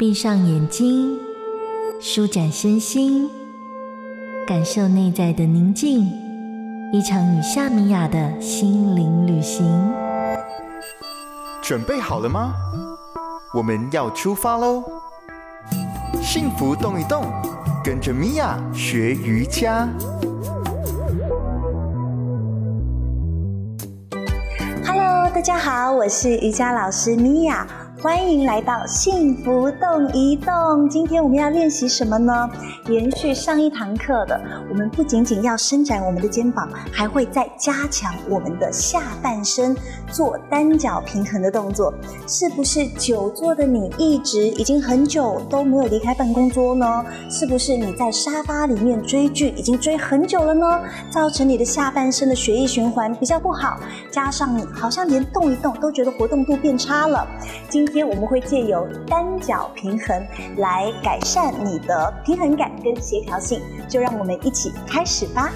闭上眼睛，舒展身心，感受内在的宁静。一场与夏米雅的心灵旅行。准备好了吗？我们要出发喽！幸福动一动，跟着米娅学瑜伽。Hello，大家好，我是瑜伽老师米娅。欢迎来到幸福动一动。今天我们要练习什么呢？延续上一堂课的，我们不仅仅要伸展我们的肩膀，还会再加强我们的下半身，做单脚平衡的动作。是不是久坐的你一直已经很久都没有离开办公桌呢？是不是你在沙发里面追剧已经追很久了呢？造成你的下半身的血液循环比较不好，加上你好像连动一动都觉得活动度变差了。今今天我们会借由单脚平衡来改善你的平衡感跟协调性，就让我们一起开始吧。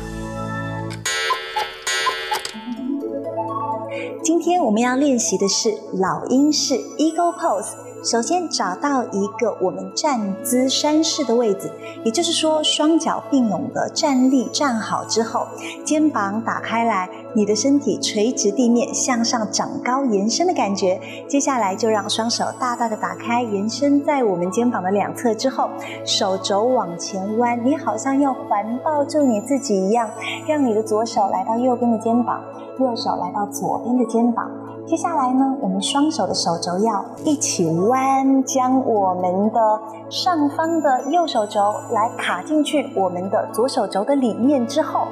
今天我们要练习的是老鹰式 Eagle Pose。首先找到一个我们站姿山式的位置，也就是说双脚并拢的站立站好之后，肩膀打开来，你的身体垂直地面向上长高延伸的感觉。接下来就让双手大大的打开，延伸在我们肩膀的两侧之后，手肘往前弯，你好像要环抱住你自己一样，让你的左手来到右边的肩膀，右手来到左边的肩膀。接下来呢，我们双手的手肘要一起弯，将我们的上方的右手肘来卡进去我们的左手肘的里面之后，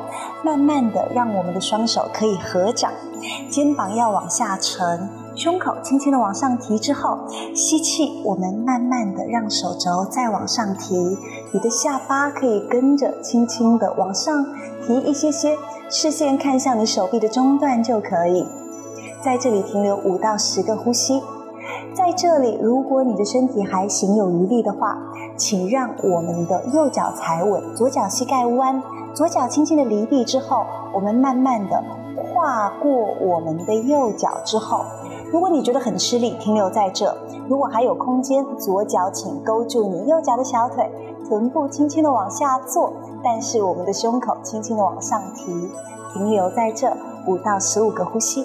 慢慢的让我们的双手可以合掌，肩膀要往下沉，胸口轻轻的往上提之后，吸气，我们慢慢的让手肘再往上提，你的下巴可以跟着轻轻的往上提一些些，视线看向你手臂的中段就可以。在这里停留五到十个呼吸，在这里，如果你的身体还行有余力的话，请让我们的右脚踩稳，左脚膝盖弯，左脚轻轻的离地之后，我们慢慢的跨过我们的右脚之后，如果你觉得很吃力，停留在这，如果还有空间，左脚请勾住你右脚的小腿，臀部轻轻的往下坐，但是我们的胸口轻轻的往上提，停留在这五到十五个呼吸。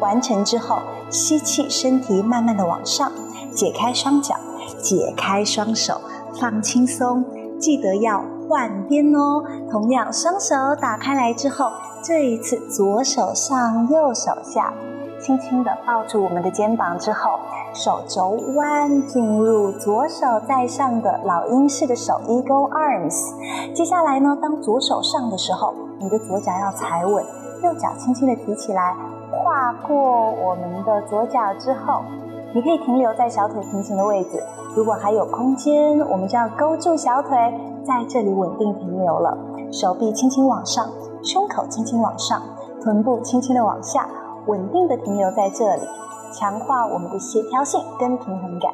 完成之后，吸气，身体慢慢的往上，解开双脚，解开双手，放轻松，记得要换边哦。同样，双手打开来之后，这一次左手上，右手下，轻轻的抱住我们的肩膀之后，手肘弯进入左手在上的老鹰式的手 Eagle Arms。接下来呢，当左手上的时候，你的左脚要踩稳，右脚轻轻的提起来。跨过我们的左脚之后，你可以停留在小腿平行的位置。如果还有空间，我们就要勾住小腿，在这里稳定停留了。手臂轻轻往上，胸口轻轻往上，臀部轻轻的往下，稳定的停留在这里，强化我们的协调性跟平衡感。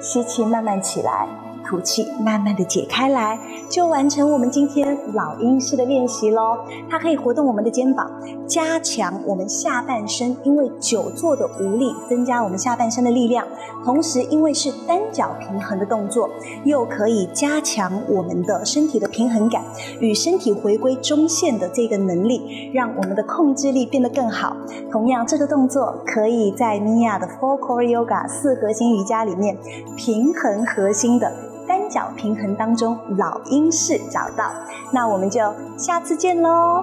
吸气，慢慢起来。吐气，慢慢的解开来，就完成我们今天老鹰式的练习喽。它可以活动我们的肩膀，加强我们下半身，因为久坐的无力，增加我们下半身的力量。同时，因为是单脚平衡的动作，又可以加强我们的身体的平衡感与身体回归中线的这个能力，让我们的控制力变得更好。同样，这个动作可以在米娅的 Four Core Yoga 四核心瑜伽里面平衡核心的。单脚平衡当中，老鹰式找到，那我们就下次见喽。